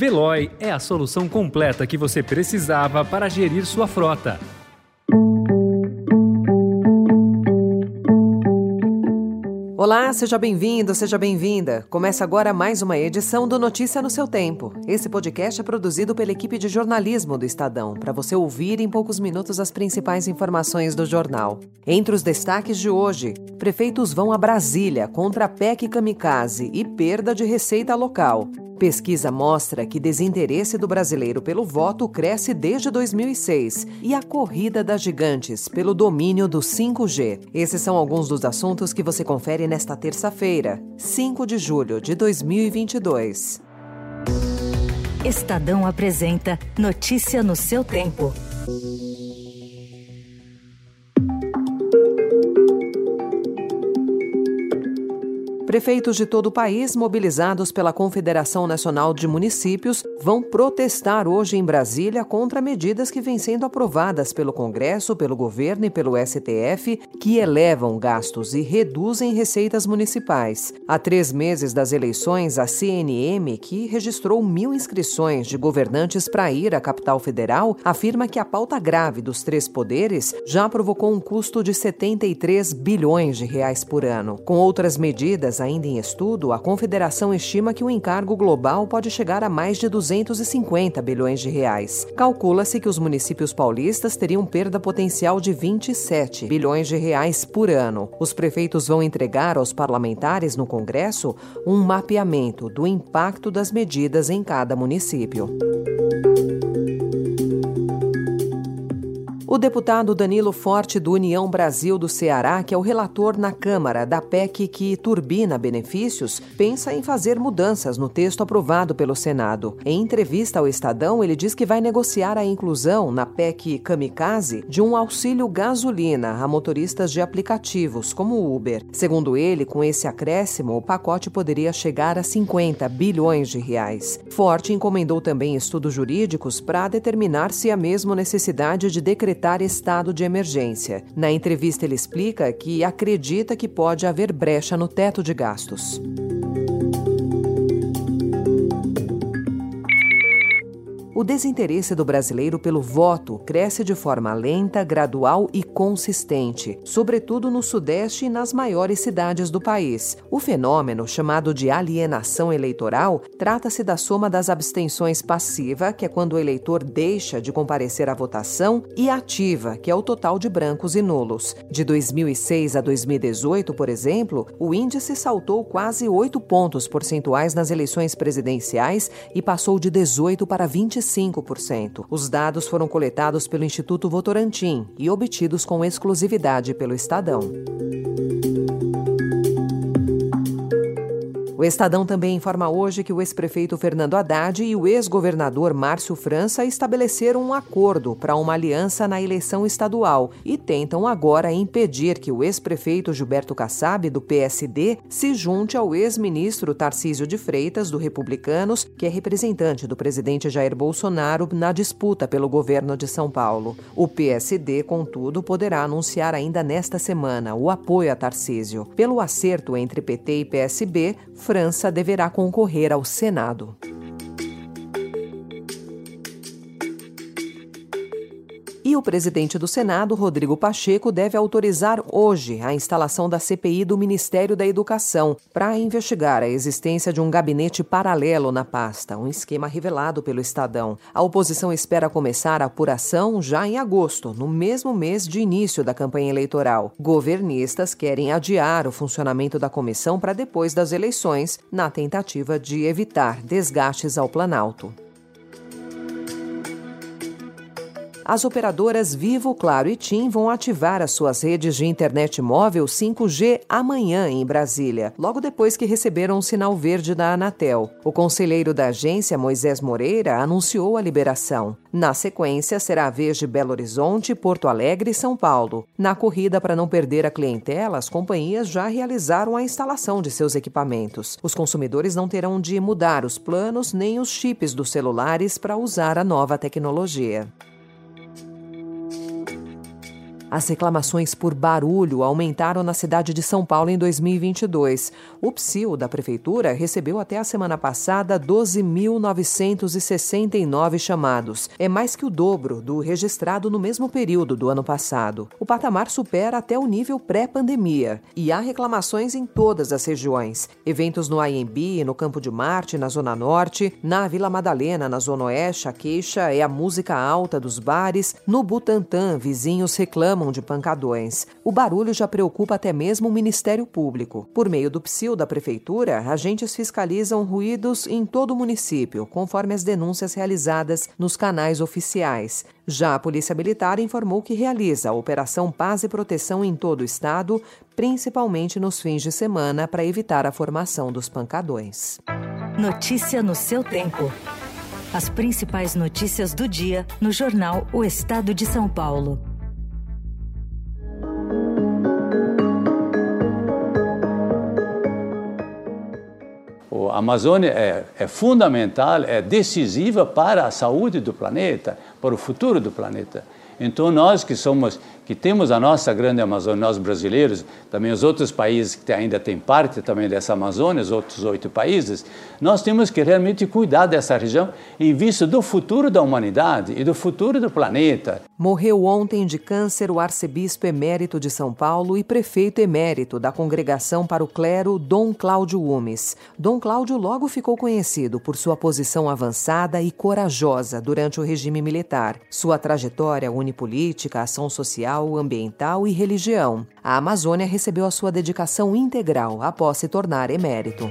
Veloy é a solução completa que você precisava para gerir sua frota. Olá, seja bem-vindo, seja bem-vinda. Começa agora mais uma edição do Notícia no seu Tempo. Esse podcast é produzido pela equipe de jornalismo do Estadão, para você ouvir em poucos minutos as principais informações do jornal. Entre os destaques de hoje, prefeitos vão a Brasília contra a PEC Kamikaze e perda de receita local. Pesquisa mostra que desinteresse do brasileiro pelo voto cresce desde 2006 e a corrida das gigantes pelo domínio do 5G. Esses são alguns dos assuntos que você confere nesta terça-feira, 5 de julho de 2022. Estadão apresenta Notícia no seu tempo. Prefeitos de todo o país, mobilizados pela Confederação Nacional de Municípios, vão protestar hoje em Brasília contra medidas que vêm sendo aprovadas pelo Congresso, pelo governo e pelo STF, que elevam gastos e reduzem receitas municipais. Há três meses das eleições, a CNM, que registrou mil inscrições de governantes para ir à capital federal, afirma que a pauta grave dos três poderes já provocou um custo de 73 bilhões de reais por ano. Com outras medidas, ainda em estudo, a Confederação estima que o encargo global pode chegar a mais de 250 bilhões de reais. Calcula-se que os municípios paulistas teriam perda potencial de 27 bilhões de reais por ano. Os prefeitos vão entregar aos parlamentares no Congresso um mapeamento do impacto das medidas em cada município. O deputado Danilo Forte, do União Brasil do Ceará, que é o relator na Câmara da PEC que turbina benefícios, pensa em fazer mudanças no texto aprovado pelo Senado. Em entrevista ao Estadão, ele diz que vai negociar a inclusão na PEC Kamikaze de um auxílio gasolina a motoristas de aplicativos, como o Uber. Segundo ele, com esse acréscimo, o pacote poderia chegar a 50 bilhões de reais. Forte encomendou também estudos jurídicos para determinar se há mesmo necessidade de decretar decretar estado de emergência. Na entrevista, ele explica que acredita que pode haver brecha no teto de gastos. O desinteresse do brasileiro pelo voto cresce de forma lenta, gradual e consistente, sobretudo no Sudeste e nas maiores cidades do país. O fenômeno, chamado de alienação eleitoral, trata-se da soma das abstenções passiva, que é quando o eleitor deixa de comparecer à votação, e ativa, que é o total de brancos e nulos. De 2006 a 2018, por exemplo, o índice saltou quase 8 pontos percentuais nas eleições presidenciais e passou de 18 para 25 5%. Os dados foram coletados pelo Instituto Votorantim e obtidos com exclusividade pelo Estadão. O Estadão também informa hoje que o ex-prefeito Fernando Haddad e o ex-governador Márcio França estabeleceram um acordo para uma aliança na eleição estadual e tentam agora impedir que o ex-prefeito Gilberto Kassab, do PSD, se junte ao ex-ministro Tarcísio de Freitas, do Republicanos, que é representante do presidente Jair Bolsonaro na disputa pelo governo de São Paulo. O PSD, contudo, poderá anunciar ainda nesta semana o apoio a Tarcísio. Pelo acerto entre PT e PSB, França deverá concorrer ao Senado. E o presidente do Senado, Rodrigo Pacheco, deve autorizar hoje a instalação da CPI do Ministério da Educação para investigar a existência de um gabinete paralelo na pasta, um esquema revelado pelo Estadão. A oposição espera começar a apuração já em agosto, no mesmo mês de início da campanha eleitoral. Governistas querem adiar o funcionamento da comissão para depois das eleições, na tentativa de evitar desgastes ao Planalto. As operadoras Vivo, Claro e TIM vão ativar as suas redes de internet móvel 5G amanhã em Brasília, logo depois que receberam um sinal verde da Anatel. O conselheiro da agência, Moisés Moreira, anunciou a liberação. Na sequência, será a vez de Belo Horizonte, Porto Alegre e São Paulo. Na corrida para não perder a clientela, as companhias já realizaram a instalação de seus equipamentos. Os consumidores não terão de mudar os planos nem os chips dos celulares para usar a nova tecnologia. As reclamações por barulho aumentaram na cidade de São Paulo em 2022. O PSIL da Prefeitura recebeu até a semana passada 12.969 chamados. É mais que o dobro do registrado no mesmo período do ano passado. O patamar supera até o nível pré-pandemia. E há reclamações em todas as regiões. Eventos no AMB, no Campo de Marte, na Zona Norte, na Vila Madalena, na Zona Oeste, a queixa é a música alta dos bares. No Butantã, vizinhos reclamam de pancadões. O barulho já preocupa até mesmo o Ministério Público. Por meio do PSIL da Prefeitura, agentes fiscalizam ruídos em todo o município, conforme as denúncias realizadas nos canais oficiais. Já a Polícia Militar informou que realiza a Operação Paz e Proteção em todo o estado, principalmente nos fins de semana, para evitar a formação dos pancadões. Notícia no seu tempo. As principais notícias do dia no jornal O Estado de São Paulo. Amazônia é, é, fundamental, é decisiva para a saúde do planeta, para o futuro do planeta. Então nós que somos, que temos a nossa grande Amazônia, nós brasileiros, também os outros países que ainda têm parte também dessa Amazônia, os outros oito países, nós temos que realmente cuidar dessa região em vista do futuro da humanidade e do futuro do planeta. Morreu ontem de câncer o arcebispo emérito de São Paulo e prefeito emérito da Congregação para o Clero, Dom Cláudio Umes. Dom Cláudio logo ficou conhecido por sua posição avançada e corajosa durante o regime militar. Sua trajetória une política, ação social, ambiental e religião. A Amazônia recebeu a sua dedicação integral após se tornar emérito.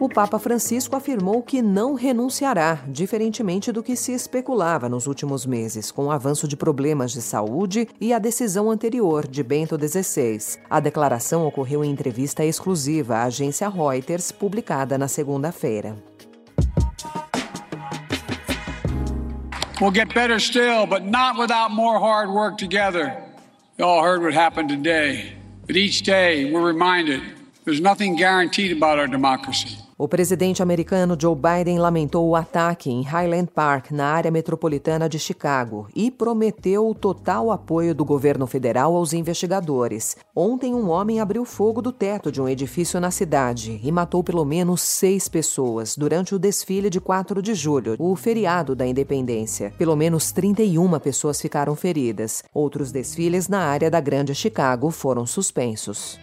O Papa Francisco afirmou que não renunciará, diferentemente do que se especulava nos últimos meses, com o avanço de problemas de saúde e a decisão anterior de Bento XVI. A declaração ocorreu em entrevista exclusiva à agência Reuters, publicada na segunda-feira. We'll get better still, but not without more hard work together. You all heard what happened today. But each day we're reminded there's nothing guaranteed about our democracy. O presidente americano Joe Biden lamentou o ataque em Highland Park, na área metropolitana de Chicago, e prometeu o total apoio do governo federal aos investigadores. Ontem, um homem abriu fogo do teto de um edifício na cidade e matou pelo menos seis pessoas durante o desfile de 4 de julho, o feriado da independência. Pelo menos 31 pessoas ficaram feridas. Outros desfiles na área da Grande Chicago foram suspensos.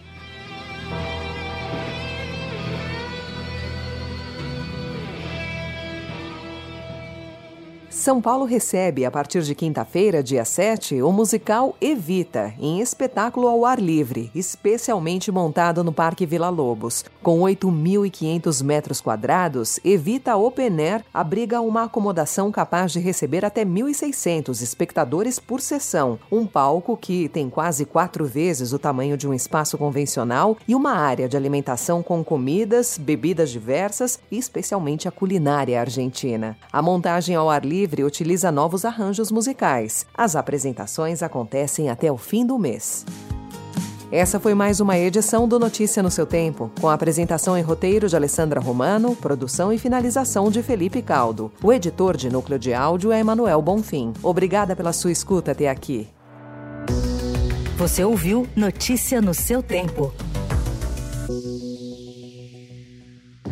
São Paulo recebe, a partir de quinta-feira, dia 7, o musical Evita, em espetáculo ao ar livre, especialmente montado no Parque Vila Lobos. Com 8.500 metros quadrados, Evita Open Air abriga uma acomodação capaz de receber até 1.600 espectadores por sessão, um palco que tem quase quatro vezes o tamanho de um espaço convencional e uma área de alimentação com comidas, bebidas diversas e especialmente a culinária argentina. A montagem ao ar livre Livre utiliza novos arranjos musicais. As apresentações acontecem até o fim do mês. Essa foi mais uma edição do Notícia no seu Tempo, com a apresentação em roteiro de Alessandra Romano, produção e finalização de Felipe Caldo. O editor de núcleo de áudio é Emanuel Bonfim. Obrigada pela sua escuta até aqui. Você ouviu Notícia no seu Tempo.